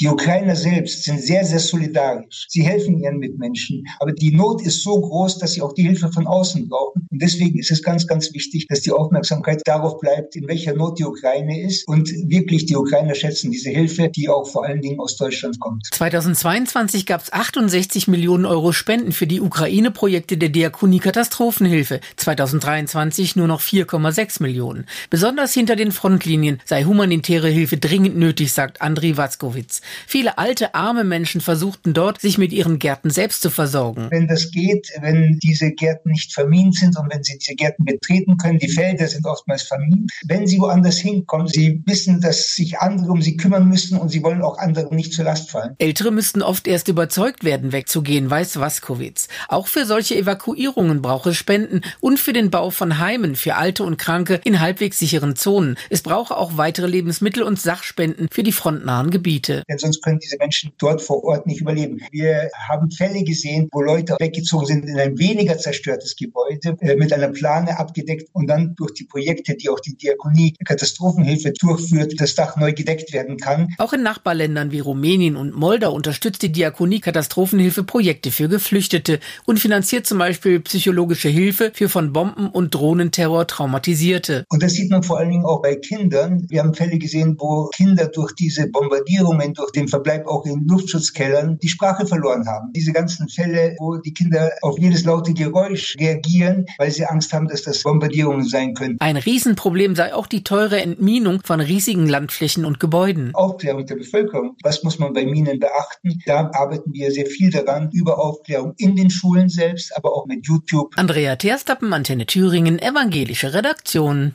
Die Ukrainer selbst sind sehr, sehr solidarisch. Sie helfen ihren Mitmenschen. Aber die Not ist so groß, dass sie auch die Hilfe von außen brauchen. Und deswegen ist es ganz, ganz wichtig, dass die Aufmerksamkeit darauf bleibt, in welcher Not die Ukraine ist. Und wirklich die Ukrainer schätzen diese Hilfe, die auch vor allen Dingen aus Deutschland kommt. 2022 gab es 68 Millionen Euro Spenden für die Ukraine-Projekte der Diakonie Katastrophenhilfe. 2023 nur noch 4,6 Millionen. Besonders hinter den Frontlinien sei humanitäre Hilfe dringend nötig, sagt Andriy Watzkowitz. Viele alte, arme Menschen versuchten dort, sich mit ihren Gärten selbst zu versorgen. Wenn das geht, wenn diese Gärten nicht vermint sind und wenn sie diese Gärten betreten können, die Felder sind oftmals vermint. Wenn sie woanders hinkommen, sie wissen, dass sich andere um sie kümmern müssen und sie wollen auch anderen nicht zur Last fallen. Ältere müssten oft erst überzeugt werden, wegzugehen, weiß Waskowitz. Auch für solche Evakuierungen brauche es Spenden und für den Bau von Heimen für Alte und Kranke in halbwegs sicheren Zonen. Es brauche auch weitere Lebensmittel und Sachspenden für die frontnahen Gebiete. Denn sonst können diese Menschen dort vor Ort nicht überleben. Wir haben Fälle gesehen, wo Leute weggezogen sind in ein weniger zerstörtes Gebäude, äh, mit einer Plane abgedeckt und dann durch die Projekte, die auch die Diakonie Katastrophenhilfe durchführt, das Dach neu gedeckt werden kann. Auch in Nachbarländern wie Rumänien und Moldau unterstützt die Diakonie Katastrophenhilfe Projekte für Geflüchtete und finanziert zum Beispiel psychologische Hilfe für von Bomben und Drohnenterror traumatisierte. Und das sieht man vor allen Dingen auch bei Kindern. Wir haben Fälle gesehen, wo Kinder durch diese Bombardierungen, durch den Verbleib auch in Luftschutzkellern die Sprache verloren haben. Diese ganzen Fälle, wo die Kinder auf jedes laute Geräusch reagieren, weil sie Angst haben, dass das Bombardierungen sein können. Ein Riesenproblem sei auch die teure Entminung von riesigen Landflächen und Gebäuden. Aufklärung der Bevölkerung. Was muss man bei Minen beachten? Da arbeiten wir sehr viel daran, über Aufklärung in den Schulen selbst, aber auch mit YouTube. Andrea Terstappen, Antenne Thüringen, evangelische Redaktion.